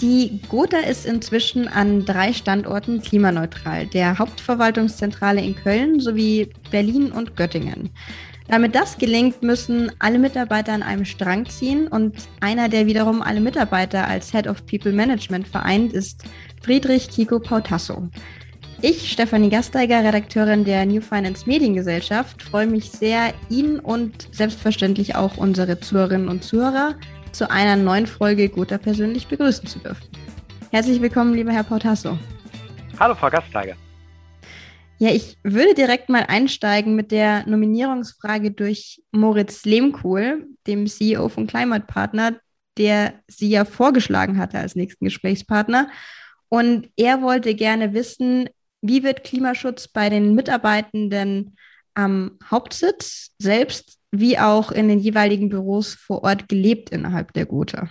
Die Gotha ist inzwischen an drei Standorten klimaneutral, der Hauptverwaltungszentrale in Köln sowie Berlin und Göttingen. Damit das gelingt, müssen alle Mitarbeiter an einem Strang ziehen und einer, der wiederum alle Mitarbeiter als Head of People Management vereint, ist Friedrich Kiko Pautasso. Ich, Stefanie Gasteiger, Redakteurin der New Finance Mediengesellschaft, freue mich sehr, ihn und selbstverständlich auch unsere Zuhörerinnen und Zuhörer zu einer neuen Folge Gotha persönlich begrüßen zu dürfen. Herzlich willkommen, lieber Herr Pautasso. Hallo, Frau Gasteiger. Ja, ich würde direkt mal einsteigen mit der Nominierungsfrage durch Moritz Lehmkohl, dem CEO von Climate Partner, der Sie ja vorgeschlagen hatte als nächsten Gesprächspartner. Und er wollte gerne wissen, wie wird Klimaschutz bei den Mitarbeitenden am Hauptsitz selbst wie auch in den jeweiligen Büros vor Ort gelebt innerhalb der Gotha?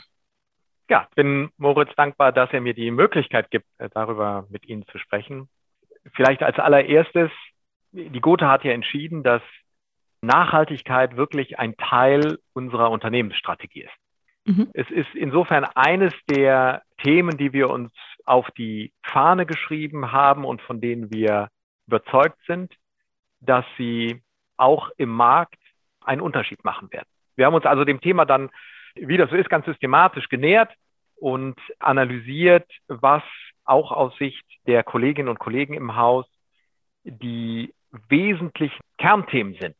Ja, ich bin Moritz dankbar, dass er mir die Möglichkeit gibt, äh, darüber mit Ihnen zu sprechen. Vielleicht als allererstes, die Gotha hat ja entschieden, dass Nachhaltigkeit wirklich ein Teil unserer Unternehmensstrategie ist. Mhm. Es ist insofern eines der Themen, die wir uns auf die Fahne geschrieben haben und von denen wir überzeugt sind, dass sie auch im Markt einen Unterschied machen werden. Wir haben uns also dem Thema dann, wie das so ist, ganz systematisch genähert und analysiert, was auch aus Sicht der Kolleginnen und Kollegen im Haus die wesentlichen Kernthemen sind,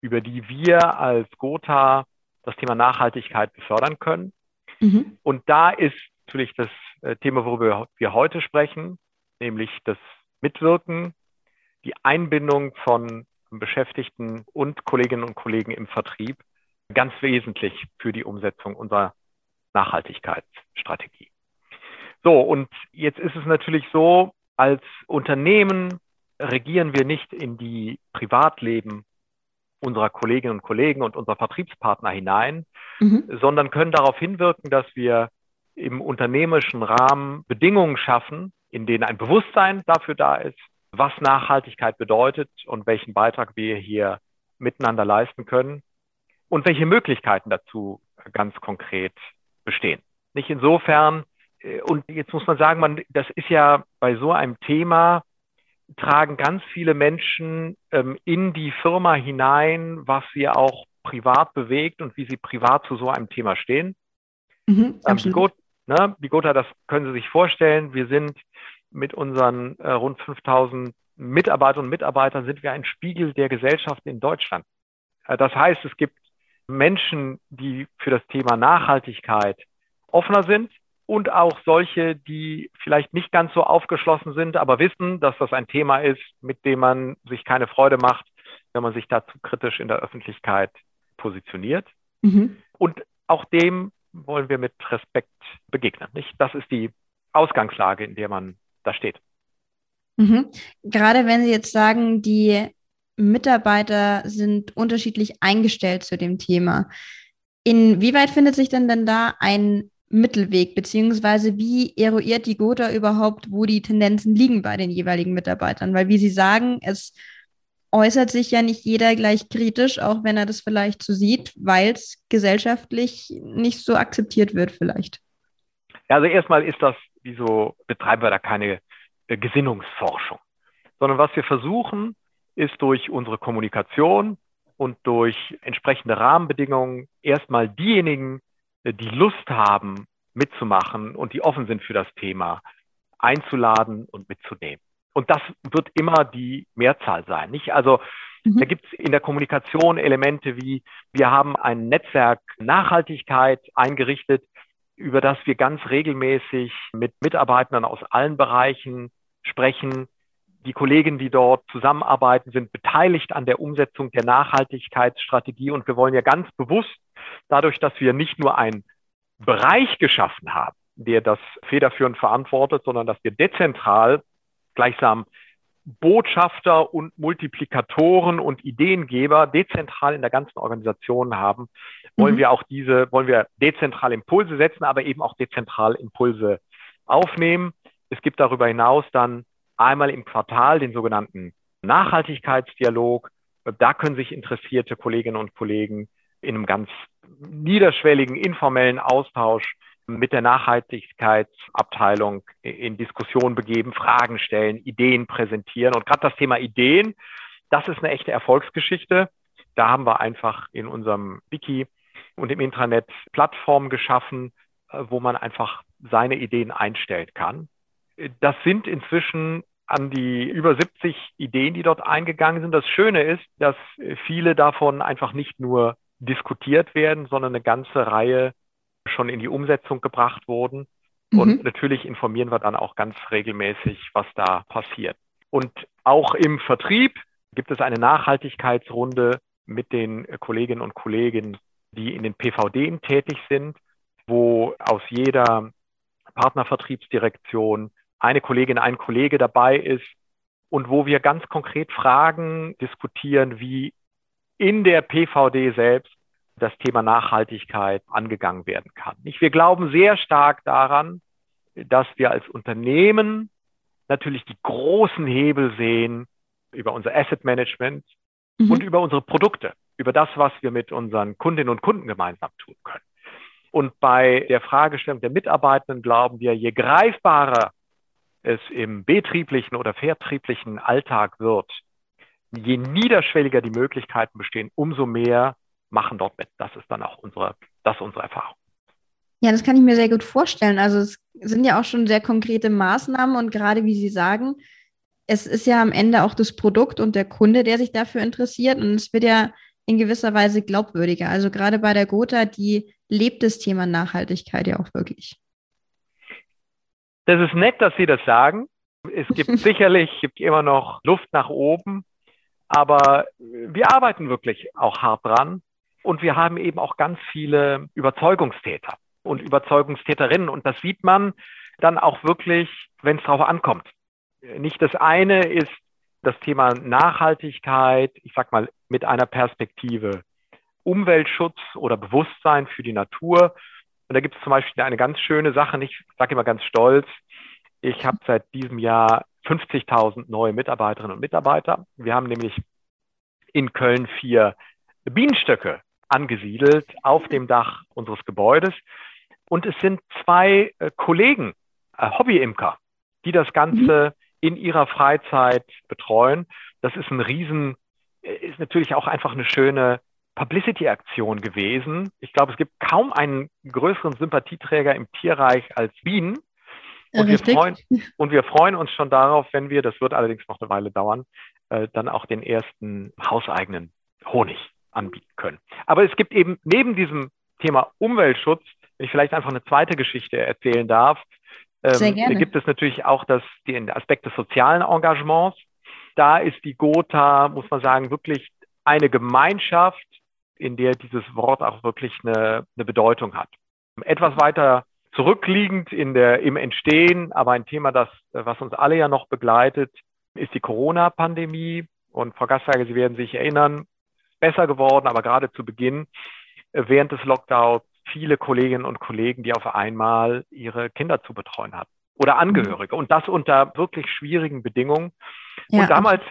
über die wir als Gotha das Thema Nachhaltigkeit befördern können. Mhm. Und da ist natürlich das äh, Thema, worüber wir heute sprechen, nämlich das Mitwirken, die Einbindung von Beschäftigten und Kolleginnen und Kollegen im Vertrieb ganz wesentlich für die Umsetzung unserer Nachhaltigkeitsstrategie. So, und jetzt ist es natürlich so, als Unternehmen regieren wir nicht in die Privatleben unserer Kolleginnen und Kollegen und unserer Vertriebspartner hinein, mhm. sondern können darauf hinwirken, dass wir im unternehmerischen Rahmen Bedingungen schaffen, in denen ein Bewusstsein dafür da ist, was Nachhaltigkeit bedeutet und welchen Beitrag wir hier miteinander leisten können und welche Möglichkeiten dazu ganz konkret bestehen. Nicht insofern, äh, und jetzt muss man sagen, man, das ist ja bei so einem Thema, tragen ganz viele Menschen ähm, in die Firma hinein, was sie auch privat bewegt und wie sie privat zu so einem Thema stehen. Mhm, ähm, die, Gotha, ne, die Gotha, das können Sie sich vorstellen, wir sind mit unseren äh, rund 5000 Mitarbeiterinnen und Mitarbeitern sind wir ein Spiegel der Gesellschaft in Deutschland. Äh, das heißt, es gibt Menschen, die für das Thema Nachhaltigkeit offener sind und auch solche, die vielleicht nicht ganz so aufgeschlossen sind, aber wissen, dass das ein Thema ist, mit dem man sich keine Freude macht, wenn man sich dazu kritisch in der Öffentlichkeit positioniert. Mhm. Und auch dem wollen wir mit Respekt begegnen. Nicht? Das ist die Ausgangslage, in der man da steht. Mhm. Gerade wenn Sie jetzt sagen, die Mitarbeiter sind unterschiedlich eingestellt zu dem Thema. Inwieweit findet sich denn denn da ein Mittelweg, beziehungsweise wie eruiert die Gotha überhaupt, wo die Tendenzen liegen bei den jeweiligen Mitarbeitern? Weil, wie Sie sagen, es äußert sich ja nicht jeder gleich kritisch, auch wenn er das vielleicht so sieht, weil es gesellschaftlich nicht so akzeptiert wird, vielleicht. Also erstmal ist das wieso betreiben wir da keine äh, Gesinnungsforschung? Sondern was wir versuchen, ist durch unsere Kommunikation und durch entsprechende Rahmenbedingungen erstmal diejenigen, äh, die Lust haben, mitzumachen und die offen sind für das Thema, einzuladen und mitzunehmen. Und das wird immer die Mehrzahl sein. Nicht? Also mhm. da gibt es in der Kommunikation Elemente wie, wir haben ein Netzwerk Nachhaltigkeit eingerichtet, über das wir ganz regelmäßig mit Mitarbeitern aus allen Bereichen sprechen. Die Kollegen, die dort zusammenarbeiten, sind beteiligt an der Umsetzung der Nachhaltigkeitsstrategie. Und wir wollen ja ganz bewusst, dadurch, dass wir nicht nur einen Bereich geschaffen haben, der das federführend verantwortet, sondern dass wir dezentral gleichsam Botschafter und Multiplikatoren und Ideengeber dezentral in der ganzen Organisation haben, wollen mhm. wir auch diese, wollen wir dezentral Impulse setzen, aber eben auch dezentral Impulse aufnehmen. Es gibt darüber hinaus dann einmal im Quartal den sogenannten Nachhaltigkeitsdialog. Da können sich interessierte Kolleginnen und Kollegen in einem ganz niederschwelligen, informellen Austausch mit der Nachhaltigkeitsabteilung in Diskussion begeben, Fragen stellen, Ideen präsentieren. Und gerade das Thema Ideen, das ist eine echte Erfolgsgeschichte. Da haben wir einfach in unserem Wiki und im Intranet Plattformen geschaffen, äh, wo man einfach seine Ideen einstellen kann. Das sind inzwischen an die über 70 Ideen, die dort eingegangen sind. Das Schöne ist, dass viele davon einfach nicht nur diskutiert werden, sondern eine ganze Reihe schon in die Umsetzung gebracht wurden. Mhm. Und natürlich informieren wir dann auch ganz regelmäßig, was da passiert. Und auch im Vertrieb gibt es eine Nachhaltigkeitsrunde mit den Kolleginnen und Kollegen, die in den PVD tätig sind, wo aus jeder Partnervertriebsdirektion eine Kollegin, ein Kollege dabei ist und wo wir ganz konkret Fragen diskutieren, wie in der PVD selbst das Thema Nachhaltigkeit angegangen werden kann. Wir glauben sehr stark daran, dass wir als Unternehmen natürlich die großen Hebel sehen über unser Asset Management mhm. und über unsere Produkte, über das, was wir mit unseren Kundinnen und Kunden gemeinsam tun können. Und bei der Fragestellung der Mitarbeitenden glauben wir, je greifbarer es im betrieblichen oder vertrieblichen Alltag wird, je niederschwelliger die Möglichkeiten bestehen, umso mehr machen dort mit. Das ist dann auch unsere, das ist unsere Erfahrung. Ja, das kann ich mir sehr gut vorstellen. Also es sind ja auch schon sehr konkrete Maßnahmen und gerade wie Sie sagen, es ist ja am Ende auch das Produkt und der Kunde, der sich dafür interessiert und es wird ja in gewisser Weise glaubwürdiger. Also gerade bei der Gotha, die lebt das Thema Nachhaltigkeit ja auch wirklich. Das ist nett, dass Sie das sagen. Es gibt sicherlich gibt immer noch Luft nach oben, aber wir arbeiten wirklich auch hart dran und wir haben eben auch ganz viele Überzeugungstäter und Überzeugungstäterinnen und das sieht man dann auch wirklich, wenn es darauf ankommt. Nicht das eine ist das Thema Nachhaltigkeit, ich sag mal mit einer Perspektive Umweltschutz oder Bewusstsein für die Natur und da gibt es zum Beispiel eine ganz schöne Sache, ich sage immer ganz stolz, ich habe seit diesem Jahr 50.000 neue Mitarbeiterinnen und Mitarbeiter. Wir haben nämlich in Köln vier Bienenstöcke angesiedelt auf dem Dach unseres Gebäudes. Und es sind zwei äh, Kollegen, äh, Hobbyimker, die das Ganze mhm. In ihrer Freizeit betreuen. Das ist ein Riesen, äh, ist natürlich auch einfach eine schöne Publicity-Aktion gewesen. Ich glaube, es gibt kaum einen größeren Sympathieträger im Tierreich als Bienen. Und wir, freuen, und wir freuen uns schon darauf, wenn wir, das wird allerdings noch eine Weile dauern, äh, dann auch den ersten hauseigenen Honig anbieten können. Aber es gibt eben neben diesem Thema Umweltschutz, wenn ich vielleicht einfach eine zweite Geschichte erzählen darf, ähm, gibt es natürlich auch das, den Aspekt des sozialen Engagements. Da ist die Gotha, muss man sagen, wirklich eine Gemeinschaft, in der dieses Wort auch wirklich eine, eine Bedeutung hat. Etwas weiter zurückliegend in der, im Entstehen, aber ein Thema, das, was uns alle ja noch begleitet, ist die Corona-Pandemie. Und Frau Gastberger, Sie werden sich erinnern, besser geworden, aber gerade zu Beginn, äh, während des Lockdowns, viele Kolleginnen und Kollegen, die auf einmal ihre Kinder zu betreuen hatten oder Angehörige und das unter wirklich schwierigen Bedingungen. Ja. Und damals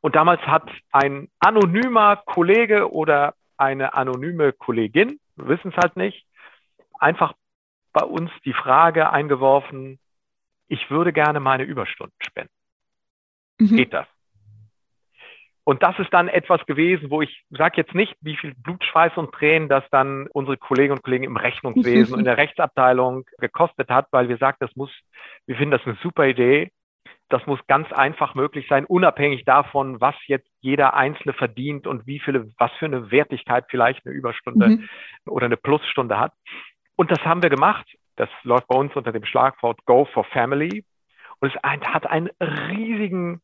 und damals hat ein anonymer Kollege oder eine anonyme Kollegin, wir wissen es halt nicht, einfach bei uns die Frage eingeworfen, ich würde gerne meine Überstunden spenden. Mhm. Geht das? Und das ist dann etwas gewesen, wo ich sage jetzt nicht, wie viel Blut, Schweiß und Tränen das dann unsere Kolleginnen und Kollegen im Rechnungswesen und in der Rechtsabteilung gekostet hat, weil wir sagen, das muss, wir finden das eine super Idee. Das muss ganz einfach möglich sein, unabhängig davon, was jetzt jeder Einzelne verdient und wie viele, was für eine Wertigkeit vielleicht eine Überstunde mhm. oder eine Plusstunde hat. Und das haben wir gemacht. Das läuft bei uns unter dem Schlagwort Go for Family. Und es hat einen riesigen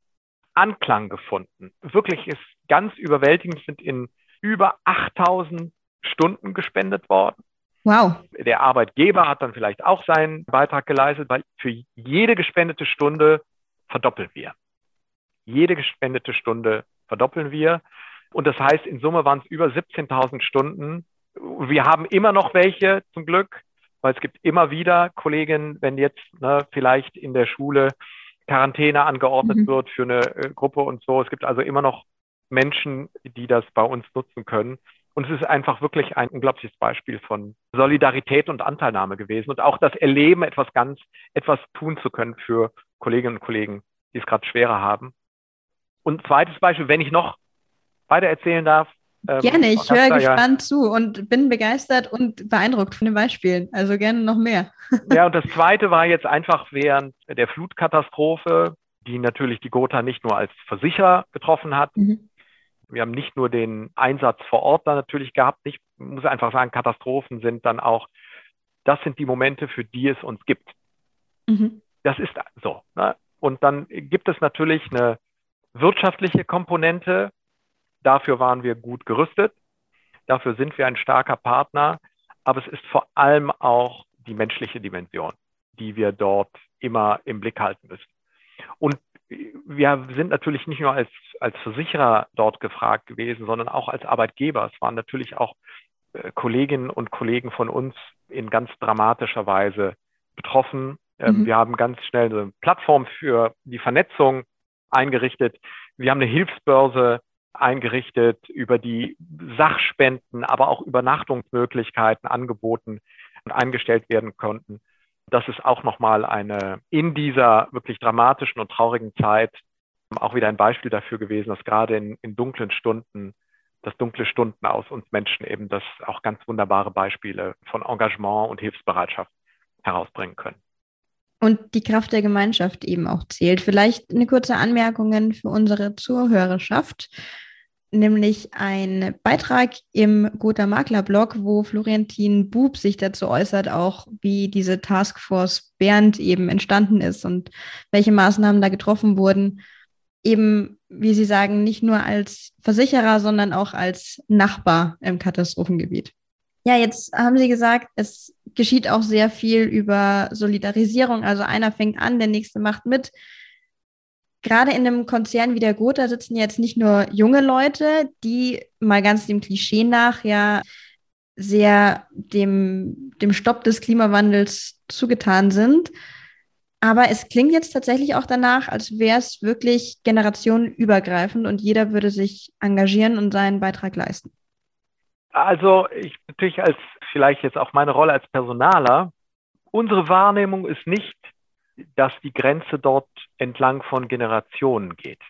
Anklang gefunden. Wirklich ist ganz überwältigend, sind in über 8000 Stunden gespendet worden. Wow. Der Arbeitgeber hat dann vielleicht auch seinen Beitrag geleistet, weil für jede gespendete Stunde verdoppeln wir. Jede gespendete Stunde verdoppeln wir. Und das heißt, in Summe waren es über 17.000 Stunden. Wir haben immer noch welche zum Glück, weil es gibt immer wieder Kolleginnen, wenn jetzt ne, vielleicht in der Schule Quarantäne angeordnet mhm. wird für eine äh, Gruppe und so. Es gibt also immer noch Menschen, die das bei uns nutzen können. Und es ist einfach wirklich ein unglaubliches Beispiel von Solidarität und Anteilnahme gewesen und auch das Erleben, etwas ganz, etwas tun zu können für Kolleginnen und Kollegen, die es gerade schwerer haben. Und zweites Beispiel, wenn ich noch weiter erzählen darf. Ähm, gerne, ich höre gespannt ja, zu und bin begeistert und beeindruckt von den Beispielen. Also gerne noch mehr. ja, und das zweite war jetzt einfach während der Flutkatastrophe, die natürlich die Gotha nicht nur als Versicherer getroffen hat. Mhm. Wir haben nicht nur den Einsatz vor Ort da natürlich gehabt. Ich muss einfach sagen, Katastrophen sind dann auch, das sind die Momente, für die es uns gibt. Mhm. Das ist so. Ne? Und dann gibt es natürlich eine wirtschaftliche Komponente. Dafür waren wir gut gerüstet. Dafür sind wir ein starker Partner. Aber es ist vor allem auch die menschliche Dimension, die wir dort immer im Blick halten müssen. Und wir sind natürlich nicht nur als, als Versicherer dort gefragt gewesen, sondern auch als Arbeitgeber. Es waren natürlich auch äh, Kolleginnen und Kollegen von uns in ganz dramatischer Weise betroffen. Ähm, mhm. Wir haben ganz schnell eine Plattform für die Vernetzung eingerichtet. Wir haben eine Hilfsbörse eingerichtet, über die Sachspenden, aber auch Übernachtungsmöglichkeiten angeboten und eingestellt werden konnten. Das ist auch nochmal eine in dieser wirklich dramatischen und traurigen Zeit auch wieder ein Beispiel dafür gewesen, dass gerade in, in dunklen Stunden, dass dunkle Stunden aus uns Menschen eben das auch ganz wunderbare Beispiele von Engagement und Hilfsbereitschaft herausbringen können und die Kraft der Gemeinschaft eben auch zählt. Vielleicht eine kurze Anmerkung für unsere Zuhörerschaft, nämlich ein Beitrag im Gotha Makler Blog, wo Florentin Bub sich dazu äußert, auch wie diese Taskforce Bernd eben entstanden ist und welche Maßnahmen da getroffen wurden. Eben, wie Sie sagen, nicht nur als Versicherer, sondern auch als Nachbar im Katastrophengebiet. Ja, jetzt haben Sie gesagt, es geschieht auch sehr viel über Solidarisierung. Also einer fängt an, der nächste macht mit. Gerade in einem Konzern wie der Gotha sitzen jetzt nicht nur junge Leute, die mal ganz dem Klischee nach ja sehr dem, dem Stopp des Klimawandels zugetan sind. Aber es klingt jetzt tatsächlich auch danach, als wäre es wirklich generationenübergreifend und jeder würde sich engagieren und seinen Beitrag leisten. Also ich natürlich als vielleicht jetzt auch meine Rolle als Personaler, unsere Wahrnehmung ist nicht, dass die Grenze dort entlang von Generationen geht.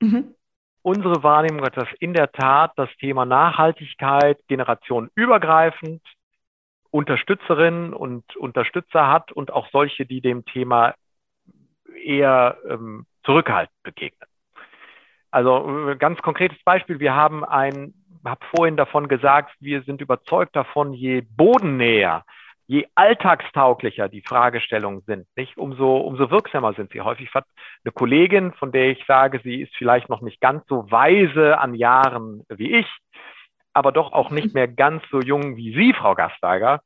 Mhm. Unsere Wahrnehmung ist, dass in der Tat das Thema Nachhaltigkeit generationenübergreifend Unterstützerinnen und Unterstützer hat und auch solche, die dem Thema eher ähm, zurückhaltend begegnen. Also äh, ganz konkretes Beispiel, wir haben ein habe vorhin davon gesagt, wir sind überzeugt davon, je bodennäher, je alltagstauglicher die Fragestellungen sind, nicht, umso, umso wirksamer sind sie. Häufig hat eine Kollegin, von der ich sage, sie ist vielleicht noch nicht ganz so weise an Jahren wie ich, aber doch auch nicht mehr ganz so jung wie Sie, Frau Gasteiger,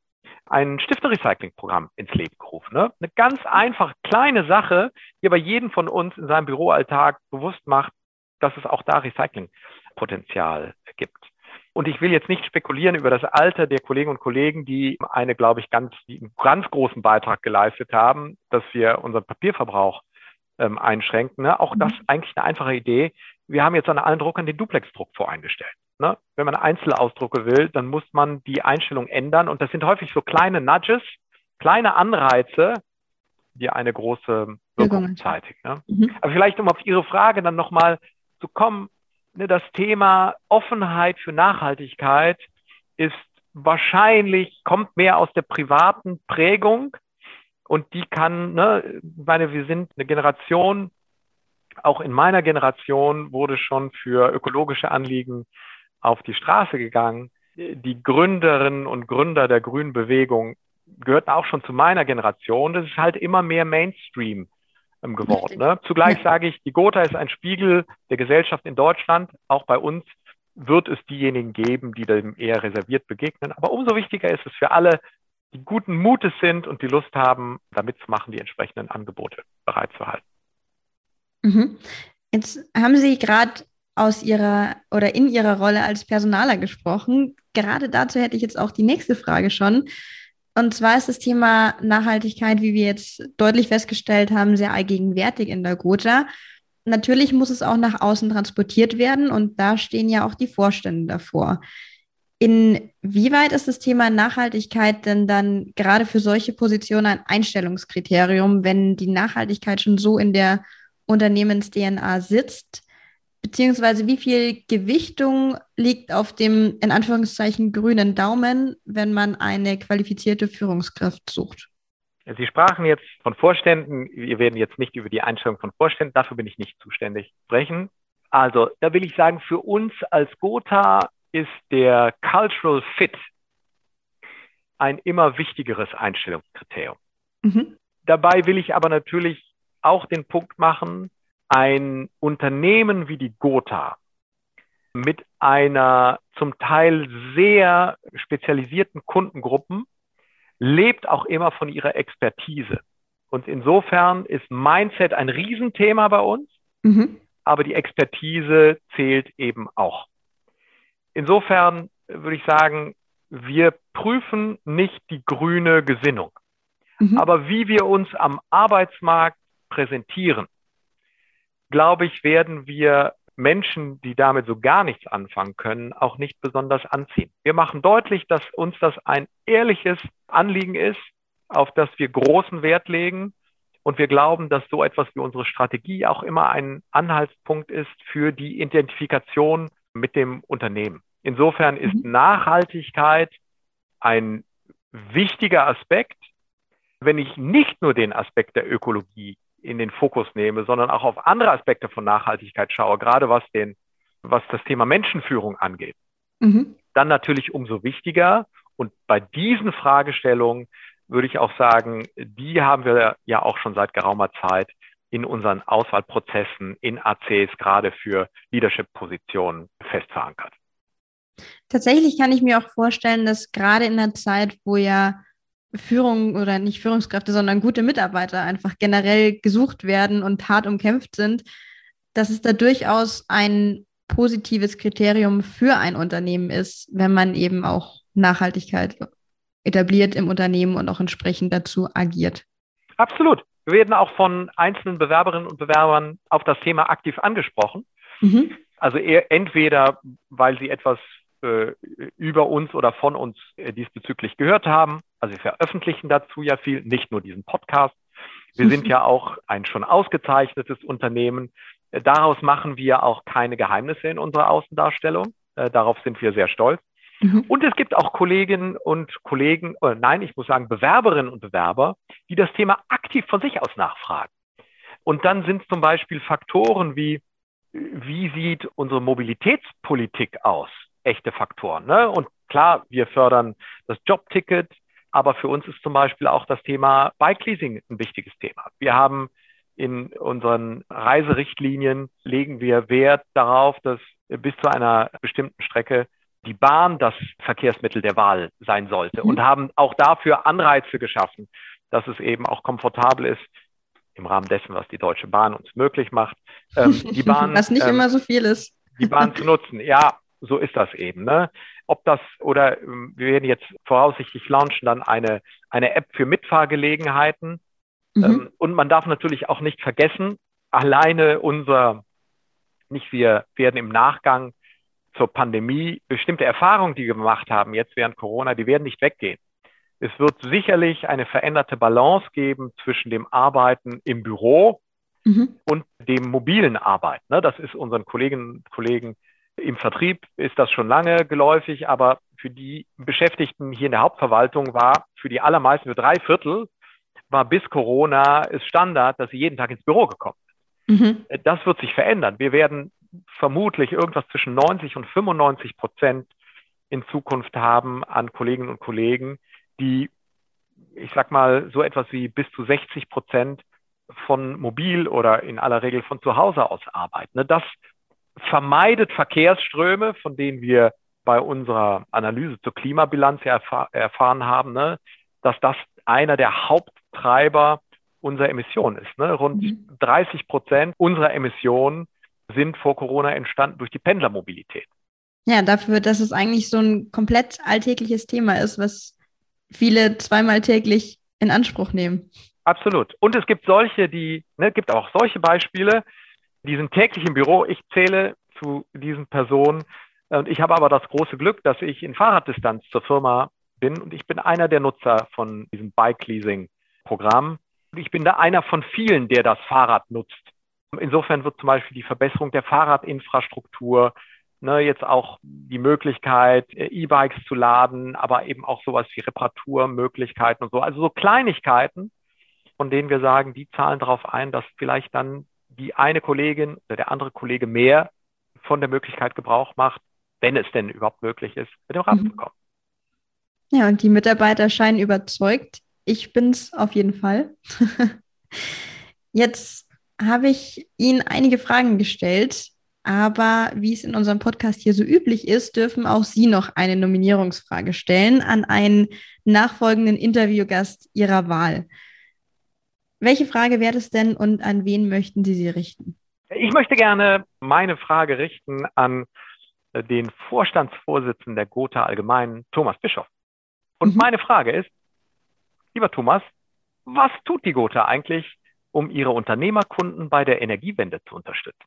ein Stifterrecycling-Programm ins Leben gerufen. Ne? Eine ganz einfach kleine Sache, die aber jeden von uns in seinem Büroalltag bewusst macht, dass es auch da Recyclingpotenzial gibt. Und ich will jetzt nicht spekulieren über das Alter der Kolleginnen und Kollegen, die eine, glaube ich, ganz, einen ganz großen Beitrag geleistet haben, dass wir unseren Papierverbrauch ähm, einschränken. Ne? Auch das ist mhm. eigentlich eine einfache Idee. Wir haben jetzt an allen Druckern den Duplex-Druck voreingestellt. Ne? Wenn man Einzelausdrucke will, dann muss man die Einstellung ändern. Und das sind häufig so kleine Nudges, kleine Anreize, die eine große Wirkung zeitigen. Ne? Mhm. Aber vielleicht, um auf Ihre Frage dann nochmal zu kommen, ne, das Thema Offenheit für Nachhaltigkeit ist wahrscheinlich, kommt mehr aus der privaten Prägung und die kann, ne, ich meine, wir sind eine Generation, auch in meiner Generation wurde schon für ökologische Anliegen auf die Straße gegangen. Die Gründerinnen und Gründer der Grünen Bewegung gehörten auch schon zu meiner Generation. Das ist halt immer mehr Mainstream geworden. Ne? Zugleich sage ich, die Gotha ist ein Spiegel der Gesellschaft in Deutschland. Auch bei uns wird es diejenigen geben, die dem eher reserviert begegnen. Aber umso wichtiger ist es für alle, die guten Mutes sind und die Lust haben, damit zu machen, die entsprechenden Angebote bereitzuhalten. Mhm. Jetzt haben Sie gerade aus Ihrer oder in Ihrer Rolle als Personaler gesprochen. Gerade dazu hätte ich jetzt auch die nächste Frage schon. Und zwar ist das Thema Nachhaltigkeit, wie wir jetzt deutlich festgestellt haben, sehr allgegenwärtig in der Gotha. Natürlich muss es auch nach außen transportiert werden und da stehen ja auch die Vorstände davor. Inwieweit ist das Thema Nachhaltigkeit denn dann gerade für solche Positionen ein Einstellungskriterium, wenn die Nachhaltigkeit schon so in der Unternehmens-DNA sitzt? Beziehungsweise wie viel Gewichtung liegt auf dem in Anführungszeichen grünen Daumen, wenn man eine qualifizierte Führungskraft sucht? Sie sprachen jetzt von Vorständen. Wir werden jetzt nicht über die Einstellung von Vorständen, dafür bin ich nicht zuständig, sprechen. Also, da will ich sagen, für uns als Gotha ist der Cultural Fit ein immer wichtigeres Einstellungskriterium. Mhm. Dabei will ich aber natürlich auch den Punkt machen, ein Unternehmen wie die Gotha mit einer zum Teil sehr spezialisierten Kundengruppen lebt auch immer von ihrer Expertise. Und insofern ist Mindset ein Riesenthema bei uns, mhm. aber die Expertise zählt eben auch. Insofern würde ich sagen, wir prüfen nicht die grüne Gesinnung, mhm. aber wie wir uns am Arbeitsmarkt präsentieren, glaube ich, werden wir Menschen, die damit so gar nichts anfangen können, auch nicht besonders anziehen. Wir machen deutlich, dass uns das ein ehrliches Anliegen ist, auf das wir großen Wert legen. Und wir glauben, dass so etwas wie unsere Strategie auch immer ein Anhaltspunkt ist für die Identifikation mit dem Unternehmen. Insofern ist mhm. Nachhaltigkeit ein wichtiger Aspekt. Wenn ich nicht nur den Aspekt der Ökologie in den Fokus nehme, sondern auch auf andere Aspekte von Nachhaltigkeit schaue, gerade was den, was das Thema Menschenführung angeht, mhm. dann natürlich umso wichtiger. Und bei diesen Fragestellungen würde ich auch sagen, die haben wir ja auch schon seit geraumer Zeit in unseren Auswahlprozessen in ACs gerade für Leadership-Positionen fest verankert. Tatsächlich kann ich mir auch vorstellen, dass gerade in der Zeit, wo ja Führung oder nicht Führungskräfte, sondern gute Mitarbeiter einfach generell gesucht werden und hart umkämpft sind, dass es da durchaus ein positives Kriterium für ein Unternehmen ist, wenn man eben auch Nachhaltigkeit etabliert im Unternehmen und auch entsprechend dazu agiert. Absolut. Wir werden auch von einzelnen Bewerberinnen und Bewerbern auf das Thema aktiv angesprochen. Mhm. Also entweder, weil sie etwas äh, über uns oder von uns äh, diesbezüglich gehört haben. Also wir veröffentlichen dazu ja viel, nicht nur diesen Podcast. Wir sind ja auch ein schon ausgezeichnetes Unternehmen. Äh, daraus machen wir auch keine Geheimnisse in unserer Außendarstellung. Darauf sind wir sehr stolz. Mhm. Und es gibt auch Kolleginnen und Kollegen, äh, nein, ich muss sagen Bewerberinnen und Bewerber, die das Thema aktiv von sich aus nachfragen. Und dann sind zum Beispiel Faktoren wie, wie sieht unsere Mobilitätspolitik aus? echte Faktoren. Ne? Und klar, wir fördern das Jobticket, aber für uns ist zum Beispiel auch das Thema Bike Leasing ein wichtiges Thema. Wir haben in unseren Reiserichtlinien legen wir Wert darauf, dass bis zu einer bestimmten Strecke die Bahn das Verkehrsmittel der Wahl sein sollte mhm. und haben auch dafür Anreize geschaffen, dass es eben auch komfortabel ist, im Rahmen dessen, was die Deutsche Bahn uns möglich macht, ähm, die Bahn. was nicht ähm, immer so viel ist. Die Bahn zu nutzen. Ja, so ist das eben. Ne? Ob das oder ähm, wir werden jetzt voraussichtlich launchen dann eine, eine App für Mitfahrgelegenheiten. Mhm. Ähm, und man darf natürlich auch nicht vergessen, alleine unser, nicht wir werden im Nachgang zur Pandemie bestimmte Erfahrungen, die wir gemacht haben, jetzt während Corona, die werden nicht weggehen. Es wird sicherlich eine veränderte Balance geben zwischen dem Arbeiten im Büro mhm. und dem mobilen Arbeiten. Ne? Das ist unseren Kolleginnen und Kollegen im Vertrieb ist das schon lange geläufig, aber für die Beschäftigten hier in der Hauptverwaltung war für die allermeisten, für drei Viertel, war bis Corona es Standard, dass sie jeden Tag ins Büro gekommen sind. Mhm. Das wird sich verändern. Wir werden vermutlich irgendwas zwischen 90 und 95 Prozent in Zukunft haben an Kolleginnen und Kollegen, die, ich sag mal, so etwas wie bis zu 60 Prozent von mobil oder in aller Regel von zu Hause aus arbeiten. Das vermeidet Verkehrsströme, von denen wir bei unserer Analyse zur Klimabilanz erfahr erfahren haben, ne, dass das einer der Haupttreiber unserer Emissionen ist. Ne? Rund mhm. 30 Prozent unserer Emissionen sind vor Corona entstanden durch die Pendlermobilität. Ja, dafür, dass es eigentlich so ein komplett alltägliches Thema ist, was viele zweimal täglich in Anspruch nehmen. Absolut. Und es gibt solche, die, ne, gibt auch solche Beispiele, die sind täglich im Büro. Ich zähle zu diesen Personen Und ich habe aber das große Glück, dass ich in Fahrraddistanz zur Firma bin und ich bin einer der Nutzer von diesem Bike-Leasing-Programm. Ich bin da einer von vielen, der das Fahrrad nutzt. Insofern wird zum Beispiel die Verbesserung der Fahrradinfrastruktur, ne, jetzt auch die Möglichkeit, E-Bikes zu laden, aber eben auch sowas wie Reparaturmöglichkeiten und so. Also so Kleinigkeiten, von denen wir sagen, die zahlen darauf ein, dass vielleicht dann die eine Kollegin oder der andere Kollege mehr von der Möglichkeit Gebrauch macht, wenn es denn überhaupt möglich ist, mit dem mhm. zu kommen. Ja, und die Mitarbeiter scheinen überzeugt. Ich bin es auf jeden Fall. Jetzt habe ich Ihnen einige Fragen gestellt, aber wie es in unserem Podcast hier so üblich ist, dürfen auch Sie noch eine Nominierungsfrage stellen an einen nachfolgenden Interviewgast Ihrer Wahl. Welche Frage wäre es denn und an wen möchten Sie sie richten? Ich möchte gerne meine Frage richten an den Vorstandsvorsitzenden der Gotha Allgemeinen, Thomas Bischof. Und mhm. meine Frage ist, lieber Thomas, was tut die Gotha eigentlich, um ihre Unternehmerkunden bei der Energiewende zu unterstützen?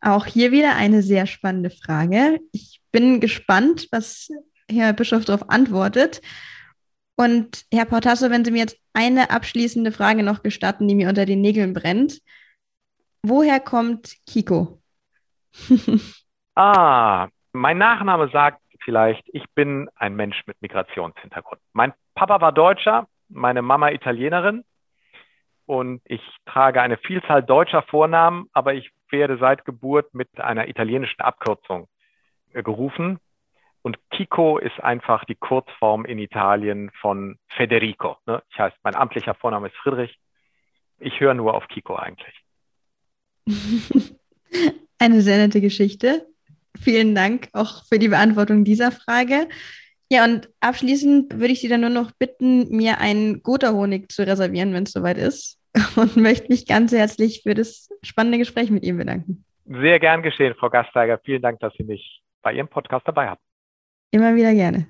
Auch hier wieder eine sehr spannende Frage. Ich bin gespannt, was Herr Bischof darauf antwortet. Und Herr Portasso, wenn Sie mir jetzt eine abschließende Frage noch gestatten, die mir unter den Nägeln brennt. Woher kommt Kiko? ah, mein Nachname sagt vielleicht, ich bin ein Mensch mit Migrationshintergrund. Mein Papa war Deutscher, meine Mama Italienerin und ich trage eine Vielzahl deutscher Vornamen, aber ich werde seit Geburt mit einer italienischen Abkürzung äh, gerufen. Und Kiko ist einfach die Kurzform in Italien von Federico. Ne? Ich heiße, mein amtlicher Vorname ist Friedrich. Ich höre nur auf Kiko eigentlich. Eine sehr nette Geschichte. Vielen Dank auch für die Beantwortung dieser Frage. Ja, und abschließend würde ich Sie dann nur noch bitten, mir einen Gotha-Honig zu reservieren, wenn es soweit ist. Und möchte mich ganz herzlich für das spannende Gespräch mit Ihnen bedanken. Sehr gern geschehen, Frau Gasteiger. Vielen Dank, dass Sie mich bei Ihrem Podcast dabei haben. Immer wieder gerne.